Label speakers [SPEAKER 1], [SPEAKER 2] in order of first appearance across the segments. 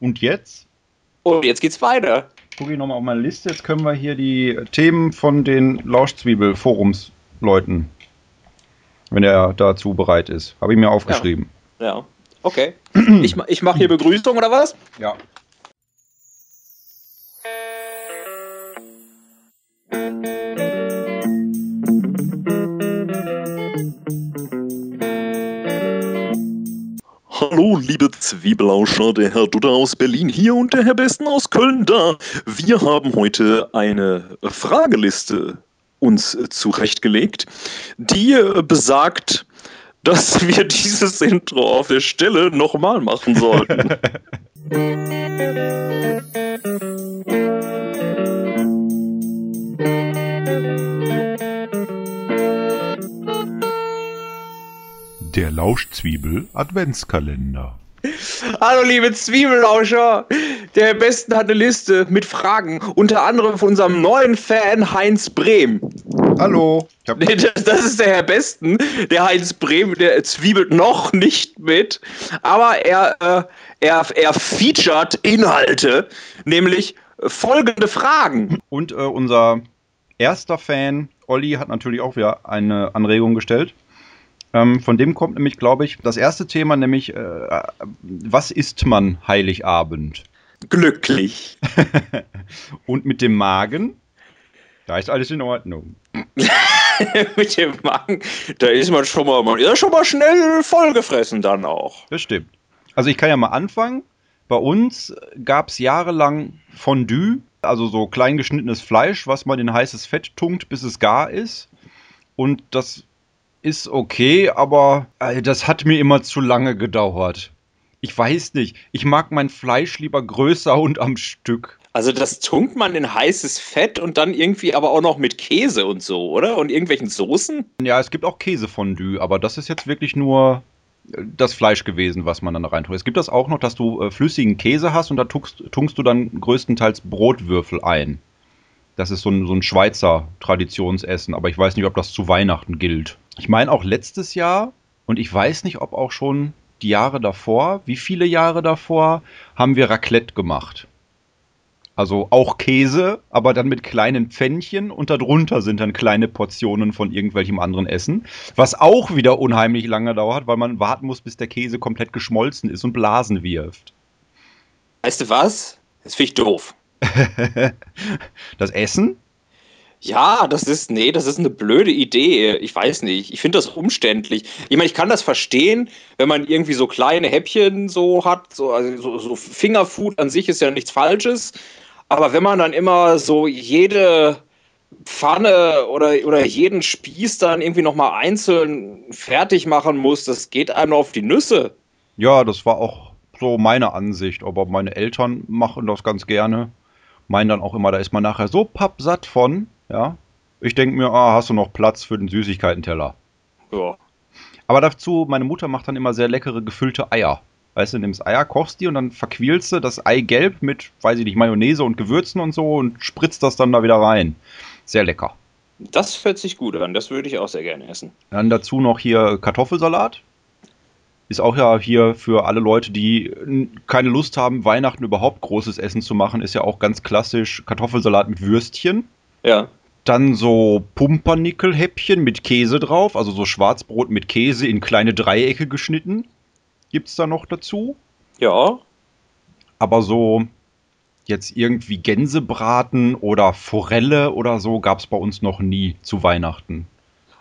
[SPEAKER 1] Und jetzt?
[SPEAKER 2] Und jetzt geht's weiter.
[SPEAKER 1] Gucke ich nochmal auf meine Liste. Jetzt können wir hier die Themen von den Lauschzwiebel-Forumsleuten, wenn er dazu bereit ist. Habe ich mir aufgeschrieben.
[SPEAKER 2] Ja, ja. okay. ich, ich mache hier Begrüßung oder was?
[SPEAKER 1] Ja.
[SPEAKER 3] Hallo, liebe Zwiebelauscher, der Herr Dudder aus Berlin hier und der Herr Besten aus Köln da. Wir haben heute eine Frageliste uns zurechtgelegt, die besagt, dass wir dieses Intro auf der Stelle nochmal machen sollten.
[SPEAKER 4] Der Lauschzwiebel Adventskalender.
[SPEAKER 2] Hallo liebe Zwiebelauscher, der Besten hat eine Liste mit Fragen, unter anderem von unserem neuen Fan Heinz Brehm.
[SPEAKER 1] Hallo.
[SPEAKER 2] Nee, das, das ist der Herr Besten. Der Heinz Brehm, der zwiebelt noch nicht mit, aber er, äh, er, er featured Inhalte, nämlich folgende Fragen.
[SPEAKER 1] Und äh, unser erster Fan, Olli, hat natürlich auch wieder eine Anregung gestellt. Ähm, von dem kommt nämlich, glaube ich, das erste Thema, nämlich, äh, was isst man Heiligabend?
[SPEAKER 2] Glücklich.
[SPEAKER 1] Und mit dem Magen? Da ist alles in Ordnung.
[SPEAKER 2] mit dem Magen, da ist man schon mal, man ist schon mal schnell vollgefressen dann auch.
[SPEAKER 1] Das stimmt. Also ich kann ja mal anfangen. Bei uns gab es jahrelang Fondue, also so klein geschnittenes Fleisch, was man in heißes Fett tunkt, bis es gar ist. Und das ist okay, aber äh, das hat mir immer zu lange gedauert. Ich weiß nicht. Ich mag mein Fleisch lieber größer und am Stück.
[SPEAKER 2] Also das tunkt man in heißes Fett und dann irgendwie aber auch noch mit Käse und so, oder? Und irgendwelchen Soßen?
[SPEAKER 1] Ja, es gibt auch Käsefondue, aber das ist jetzt wirklich nur äh, das Fleisch gewesen, was man dann da reintut. Es gibt das auch noch, dass du äh, flüssigen Käse hast und da tunkst, tunkst du dann größtenteils Brotwürfel ein. Das ist so ein, so ein Schweizer Traditionsessen, aber ich weiß nicht, ob das zu Weihnachten gilt. Ich meine auch letztes Jahr und ich weiß nicht, ob auch schon die Jahre davor, wie viele Jahre davor, haben wir Raclette gemacht. Also auch Käse, aber dann mit kleinen Pfännchen und darunter sind dann kleine Portionen von irgendwelchem anderen Essen. Was auch wieder unheimlich lange dauert, weil man warten muss, bis der Käse komplett geschmolzen ist und Blasen wirft.
[SPEAKER 2] Weißt du was? Das finde ich doof.
[SPEAKER 1] das Essen?
[SPEAKER 2] Ja, das ist, nee, das ist eine blöde Idee. Ich weiß nicht. Ich finde das umständlich. Ich meine, ich kann das verstehen, wenn man irgendwie so kleine Häppchen so hat. So, also so, so Fingerfood an sich ist ja nichts Falsches. Aber wenn man dann immer so jede Pfanne oder, oder jeden Spieß dann irgendwie nochmal einzeln fertig machen muss, das geht einem auf die Nüsse.
[SPEAKER 1] Ja, das war auch so meine Ansicht. Aber meine Eltern machen das ganz gerne. Meinen dann auch immer, da ist man nachher so pappsatt von. Ja. Ich denke mir, ah, hast du noch Platz für den Süßigkeitenteller?
[SPEAKER 2] Ja.
[SPEAKER 1] Aber dazu, meine Mutter macht dann immer sehr leckere gefüllte Eier. Weißt du, nimmst Eier, kochst die und dann verquälst du das Eigelb mit, weiß ich nicht, Mayonnaise und Gewürzen und so und spritzt das dann da wieder rein. Sehr lecker.
[SPEAKER 2] Das hört sich gut an, das würde ich auch sehr gerne essen.
[SPEAKER 1] Dann dazu noch hier Kartoffelsalat. Ist auch ja hier für alle Leute, die keine Lust haben, Weihnachten überhaupt großes Essen zu machen, ist ja auch ganz klassisch Kartoffelsalat mit Würstchen.
[SPEAKER 2] Ja.
[SPEAKER 1] Dann so Pumpernickel-Häppchen mit Käse drauf, also so Schwarzbrot mit Käse in kleine Dreiecke geschnitten. Gibt's da noch dazu?
[SPEAKER 2] Ja.
[SPEAKER 1] Aber so jetzt irgendwie Gänsebraten oder Forelle oder so gab's bei uns noch nie zu Weihnachten.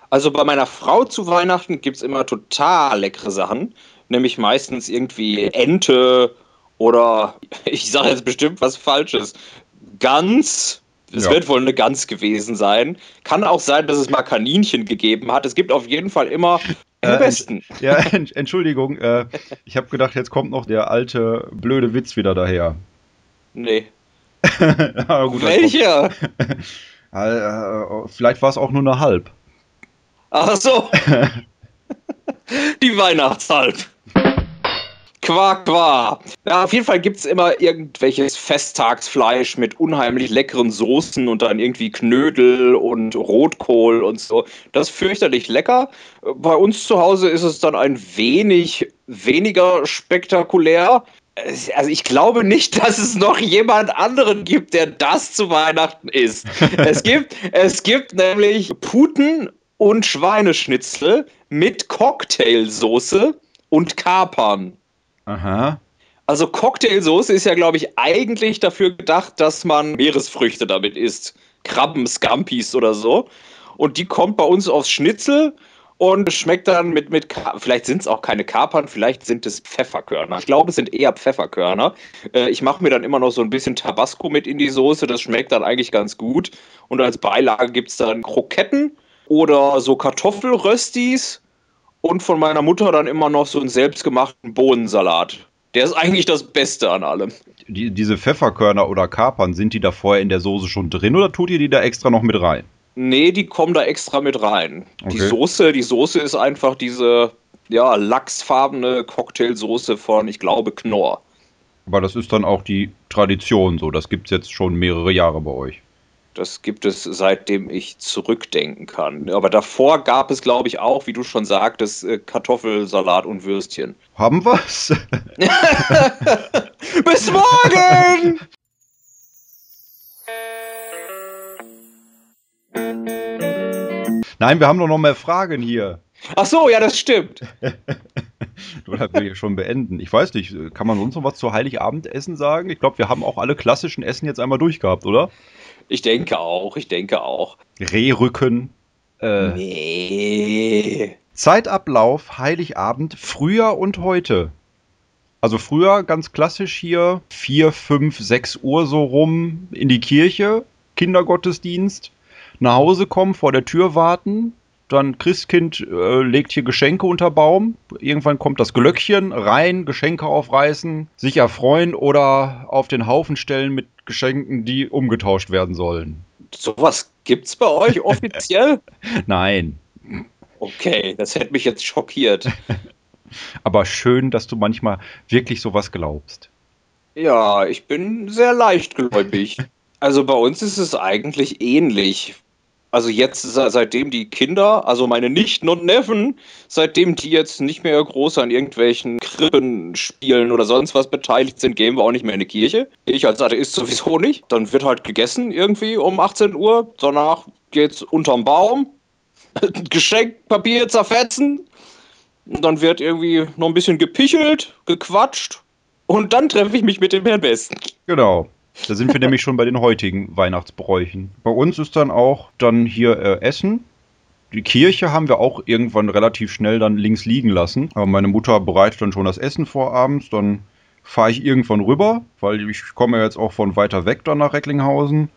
[SPEAKER 2] Also bei meiner Frau zu Weihnachten gibt's immer total leckere Sachen. Nämlich meistens irgendwie Ente oder ich sage jetzt bestimmt was Falsches. Gans es ja. wird wohl eine Gans gewesen sein. Kann auch sein, dass es mal Kaninchen gegeben hat. Es gibt auf jeden Fall immer
[SPEAKER 1] äh, am besten. Ja, Entschuldigung. Äh, ich habe gedacht, jetzt kommt noch der alte blöde Witz wieder daher.
[SPEAKER 2] Nee.
[SPEAKER 1] gut,
[SPEAKER 2] Welcher?
[SPEAKER 1] äh, vielleicht war es auch nur eine Halb.
[SPEAKER 2] Ach so. Die Weihnachtshalb. Quak, quak. Ja, auf jeden Fall gibt es immer irgendwelches Festtagsfleisch mit unheimlich leckeren Soßen und dann irgendwie Knödel und Rotkohl und so. Das ist fürchterlich lecker. Bei uns zu Hause ist es dann ein wenig weniger spektakulär. Also ich glaube nicht, dass es noch jemand anderen gibt, der das zu Weihnachten isst. es, gibt, es gibt nämlich Puten und Schweineschnitzel mit Cocktailsoße und Kapern.
[SPEAKER 1] Aha.
[SPEAKER 2] Also Cocktailsoße ist ja, glaube ich, eigentlich dafür gedacht, dass man Meeresfrüchte damit isst. Krabben, Scampis oder so. Und die kommt bei uns aufs Schnitzel und schmeckt dann mit, mit vielleicht sind es auch keine Kapern, vielleicht sind es Pfefferkörner. Ich glaube, es sind eher Pfefferkörner. Äh, ich mache mir dann immer noch so ein bisschen Tabasco mit in die Soße, das schmeckt dann eigentlich ganz gut. Und als Beilage gibt es dann Kroketten oder so Kartoffelröstis und von meiner Mutter dann immer noch so einen selbstgemachten Bohnensalat. Der ist eigentlich das Beste an allem.
[SPEAKER 1] Die, diese Pfefferkörner oder Kapern, sind die da vorher in der Soße schon drin oder tut ihr die da extra noch mit rein?
[SPEAKER 2] Nee, die kommen da extra mit rein.
[SPEAKER 1] Okay.
[SPEAKER 2] Die Soße, die Soße ist einfach diese ja, lachsfarbene Cocktailsoße von, ich glaube, Knorr.
[SPEAKER 1] Aber das ist dann auch die Tradition so. Das gibt es jetzt schon mehrere Jahre bei euch.
[SPEAKER 2] Das gibt es seitdem ich zurückdenken kann. Aber davor gab es, glaube ich, auch, wie du schon sagtest, äh, Kartoffelsalat und Würstchen.
[SPEAKER 1] Haben wir's?
[SPEAKER 2] Bis morgen!
[SPEAKER 1] Nein, wir haben doch noch mehr Fragen hier.
[SPEAKER 2] Ach so, ja, das stimmt.
[SPEAKER 1] Oder will ich schon beenden? Ich weiß nicht, kann man sonst noch was zu Heiligabendessen sagen? Ich glaube, wir haben auch alle klassischen Essen jetzt einmal durchgehabt, oder?
[SPEAKER 2] Ich denke auch, ich denke auch.
[SPEAKER 1] Rehrücken. Äh,
[SPEAKER 2] Nee.
[SPEAKER 1] Zeitablauf, Heiligabend, früher und heute. Also früher ganz klassisch hier, 4, 5, 6 Uhr so rum in die Kirche, Kindergottesdienst, nach Hause kommen, vor der Tür warten, dann Christkind äh, legt hier Geschenke unter Baum, irgendwann kommt das Glöckchen rein, Geschenke aufreißen, sich erfreuen oder auf den Haufen stellen mit Geschenken, die umgetauscht werden sollen.
[SPEAKER 2] Sowas gibt's bei euch offiziell?
[SPEAKER 1] Nein,
[SPEAKER 2] Okay, das hätte mich jetzt schockiert.
[SPEAKER 1] aber schön, dass du manchmal wirklich sowas glaubst.
[SPEAKER 2] Ja, ich bin sehr leichtgläubig. Also bei uns ist es eigentlich ähnlich. Also jetzt, se- seitdem die Kinder, also meine Nichten und Neffen, seitdem die jetzt nicht mehr groß an irgendwelchen Krippenspielen oder sonst was beteiligt sind, gehen wir auch nicht mehr in die Kirche. Ich als Atheist sowieso nicht. Dann wird halt gegessen irgendwie um 18 Uhr. Danach geht's unterm Baum. Geschenkpapier zerfetzen. Und dann wird irgendwie noch ein bisschen gepichelt, gequatscht. Und dann treffe ich mich mit dem Herrn Besten.
[SPEAKER 1] Genau. Da sind wir nämlich schon bei den heutigen Weihnachtsbräuchen. Bei uns ist dann auch dann hier äh, Essen. Die Kirche haben wir auch irgendwann relativ schnell dann links liegen lassen. Aber meine Mutter bereitet dann schon das Essen vor abends. Dann fahre ich irgendwann rüber, weil ich komme ja jetzt auch von weiter weg dann nach Recklinghausen.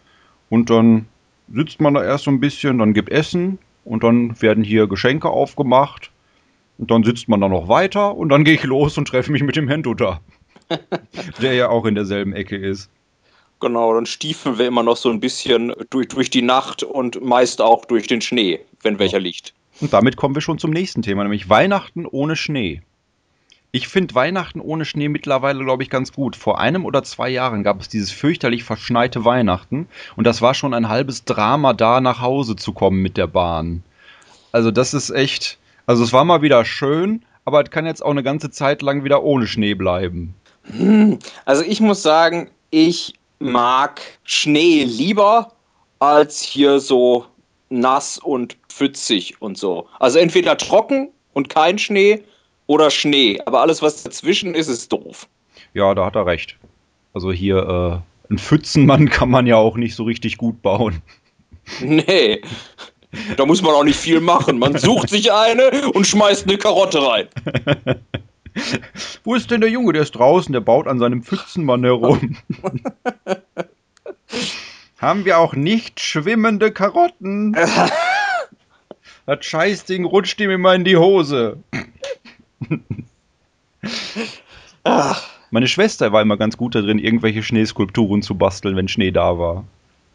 [SPEAKER 1] Und dann sitzt man da erst so ein bisschen, dann gibt Essen und dann werden hier Geschenke aufgemacht. Und dann sitzt man da noch weiter und dann gehe ich los und treffe mich mit dem Herrn Dutter. der ja auch in derselben Ecke ist.
[SPEAKER 2] Genau, dann stiefeln wir immer noch so ein bisschen durch, durch die Nacht und meist auch durch den Schnee, wenn welcher liegt.
[SPEAKER 1] Und damit kommen wir schon zum nächsten Thema, nämlich Weihnachten ohne Schnee. Ich finde Weihnachten ohne Schnee mittlerweile, glaube ich, ganz gut. Vor einem oder zwei Jahren gab es dieses fürchterlich verschneite Weihnachten und das war schon ein halbes Drama, da nach Hause zu kommen mit der Bahn. Also das ist echt, also es war mal wieder schön, aber es kann jetzt auch eine ganze Zeit lang wieder ohne Schnee bleiben.
[SPEAKER 2] Also ich muss sagen, ich mag Schnee lieber als hier so nass und pfützig und so. Also entweder trocken und kein Schnee oder Schnee. Aber alles, was dazwischen ist, ist doof.
[SPEAKER 1] Ja, da hat er recht. Also hier, äh, ein Pfützenmann kann man ja auch nicht so richtig gut bauen.
[SPEAKER 2] Nee. Da muss man auch nicht viel machen. Man sucht sich eine und schmeißt eine Karotte rein.
[SPEAKER 1] Wo ist denn der Junge? Der ist draußen, der baut an seinem Pfützenmann herum. Haben wir auch nicht schwimmende Karotten? Das Scheißding rutscht ihm immer in die Hose. Meine Schwester war immer ganz gut darin, irgendwelche Schneeskulpturen zu basteln, wenn Schnee da war.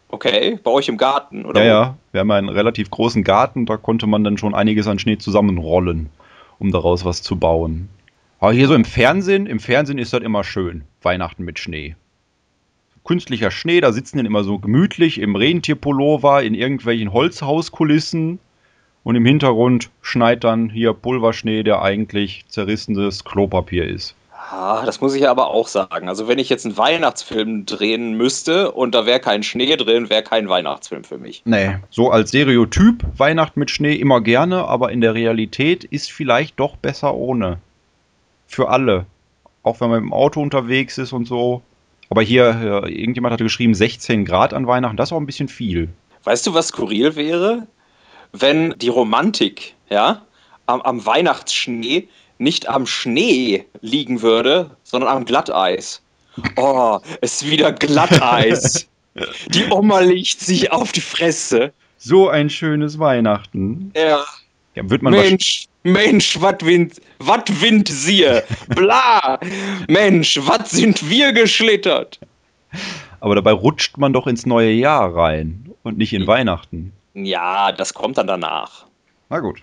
[SPEAKER 2] okay, bei euch im Garten, oder?
[SPEAKER 1] Ja, ja, wir haben einen relativ großen Garten, da konnte man dann schon einiges an Schnee zusammenrollen, um daraus was zu bauen. Aber hier so im Fernsehen, im Fernsehen ist das immer schön, Weihnachten mit Schnee. Künstlicher Schnee, da sitzen dann immer so gemütlich im Rentierpullover, in irgendwelchen Holzhauskulissen und im Hintergrund schneit dann hier Pulverschnee, der eigentlich zerrissenes Klopapier ist.
[SPEAKER 2] Ah, das muss ich aber auch sagen. Also wenn ich jetzt einen Weihnachtsfilm drehen müsste und da wäre kein Schnee drin, wäre kein Weihnachtsfilm für mich.
[SPEAKER 1] Nee, so als Stereotyp Weihnachten mit Schnee immer gerne, aber in der Realität ist vielleicht doch besser ohne. Für alle. Auch wenn man im Auto unterwegs ist und so. Aber hier, äh, irgendjemand hatte geschrieben, 16 Grad an Weihnachten, das ist auch ein bisschen viel.
[SPEAKER 2] Weißt du, was skurril wäre? Wenn die Romantik, ja, am, am Weihnachtsschnee nicht am Schnee liegen würde, sondern am Glatteis. Oh, es ist wieder Glatteis. Die Oma legt sich auf die Fresse.
[SPEAKER 1] So ein schönes Weihnachten.
[SPEAKER 2] Ja.
[SPEAKER 1] Ja, wird man
[SPEAKER 2] Mensch, Mensch, wat wind, wat wind siehe. Bla. Mensch, wat sind wir geschlittert.
[SPEAKER 1] aber dabei rutscht man doch ins neue Jahr rein und nicht in Weihnachten.
[SPEAKER 2] Ja, das kommt dann danach.
[SPEAKER 1] Na gut.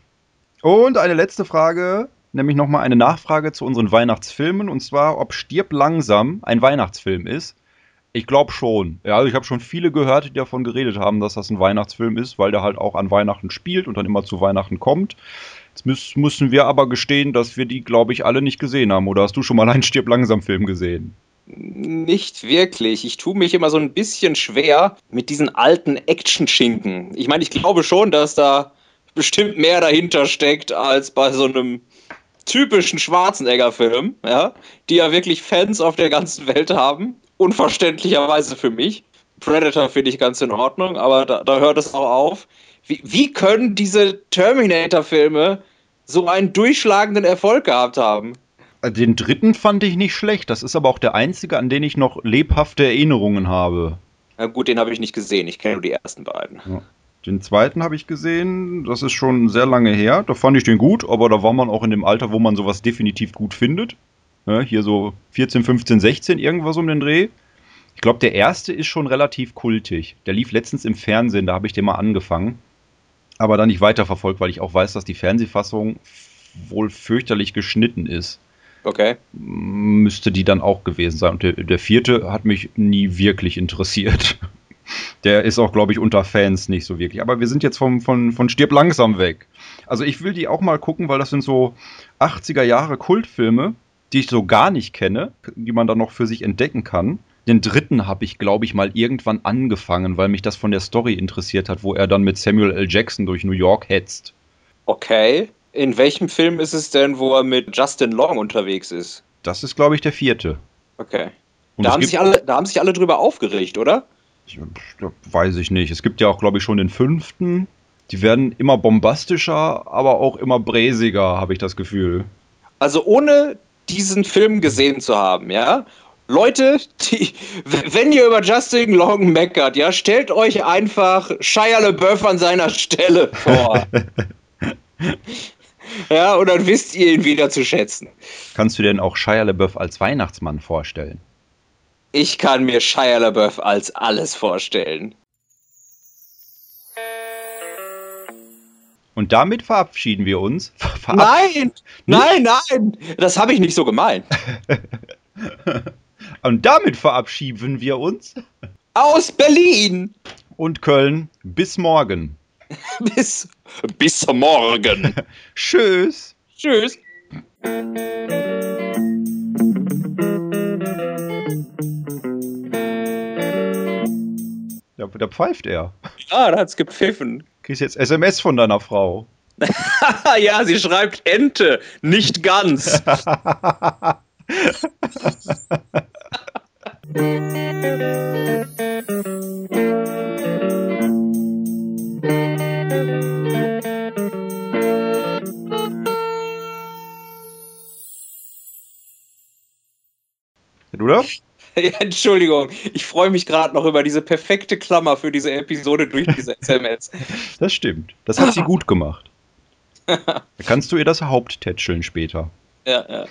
[SPEAKER 1] Und eine letzte Frage, nämlich nochmal eine Nachfrage zu unseren Weihnachtsfilmen und zwar, ob Stirb langsam ein Weihnachtsfilm ist. Ich glaube schon. Ja, also ich habe schon viele gehört, die davon geredet haben, dass das ein Weihnachtsfilm ist, weil der halt auch an Weihnachten spielt und dann immer zu Weihnachten kommt. Jetzt müß, müssen wir aber gestehen, dass wir die, glaube ich, alle nicht gesehen haben. Oder hast du schon mal einen Stirb langsam Film gesehen?
[SPEAKER 2] Nicht wirklich. Ich tue mich immer so ein bisschen schwer mit diesen alten Action-Schinken. Ich meine, ich glaube schon, dass da bestimmt mehr dahinter steckt als bei so einem typischen Schwarzenegger-Film, ja, die ja wirklich Fans auf der ganzen Welt haben. Unverständlicherweise für mich. Predator finde ich ganz in Ordnung, aber da, da hört es auch auf. Wie, wie können diese Terminator-Filme so einen durchschlagenden Erfolg gehabt haben?
[SPEAKER 1] Den dritten fand ich nicht schlecht. Das ist aber auch der einzige, an den ich noch lebhafte Erinnerungen habe.
[SPEAKER 2] Na gut, den habe ich nicht gesehen. Ich kenne nur die ersten beiden.
[SPEAKER 1] Den zweiten habe ich gesehen, das ist schon sehr lange her. Da fand ich den gut, aber da war man auch in dem Alter, wo man sowas definitiv gut findet. Ja, hier so 14, 15, 16, irgendwas um den Dreh. Ich glaube, der erste ist schon relativ kultig. Der lief letztens im Fernsehen, da habe ich den mal angefangen. Aber dann nicht weiterverfolgt, weil ich auch weiß, dass die Fernsehfassung wohl fürchterlich geschnitten ist.
[SPEAKER 2] Okay.
[SPEAKER 1] Müsste die dann auch gewesen sein. Und der, der vierte hat mich nie wirklich interessiert. Der ist auch, glaube ich, unter Fans nicht so wirklich. Aber wir sind jetzt vom, von, von Stirb langsam weg. Also ich will die auch mal gucken, weil das sind so 80er Jahre Kultfilme, die ich so gar nicht kenne, die man dann noch für sich entdecken kann. Den dritten habe ich, glaube ich, mal irgendwann angefangen, weil mich das von der Story interessiert hat, wo er dann mit Samuel L. Jackson durch New York hetzt.
[SPEAKER 2] Okay. In welchem Film ist es denn, wo er mit Justin Long unterwegs ist?
[SPEAKER 1] Das ist, glaube ich, der vierte.
[SPEAKER 2] Okay.
[SPEAKER 1] Und
[SPEAKER 2] Da haben, sich alle, da haben sich alle drüber aufgeregt, oder?
[SPEAKER 1] Ich, weiß ich nicht. Es gibt ja auch, glaube ich, schon den fünften. Die werden immer bombastischer, aber auch immer bräsiger, habe ich das Gefühl.
[SPEAKER 2] Also ohne diesen Film gesehen zu haben, ja? Leute, die, wenn ihr über Justin Long meckert, ja, stellt euch einfach Shia LaBeouf an seiner Stelle vor. ja, und dann wisst ihr ihn wieder zu schätzen.
[SPEAKER 1] Kannst du denn auch Shia LaBeouf als Weihnachtsmann vorstellen?
[SPEAKER 2] Ich kann mir Shia LaBeouf als alles vorstellen.
[SPEAKER 1] Und damit verabschieden wir uns. Verab
[SPEAKER 2] Nein, nein, nein, das habe ich nicht so gemeint.
[SPEAKER 1] Und damit verabschieden wir uns.
[SPEAKER 2] Aus Berlin.
[SPEAKER 1] Und Köln. Bis morgen.
[SPEAKER 2] Bis, bis morgen.
[SPEAKER 1] Tschüss.
[SPEAKER 2] Tschüss.
[SPEAKER 1] Ja, da pfeift er.
[SPEAKER 2] Ah, da hat's gepfiffen.
[SPEAKER 1] Kriegst jetzt SMS von deiner Frau.
[SPEAKER 2] ja, sie schreibt Ente, nicht ganz. Entschuldigung, ich freue mich gerade noch über diese perfekte Klammer für diese Episode durch diese SMS.
[SPEAKER 1] Das stimmt. Das hat sie gut gemacht. Da kannst du ihr das Haupt tätscheln später.
[SPEAKER 2] Ja, ja.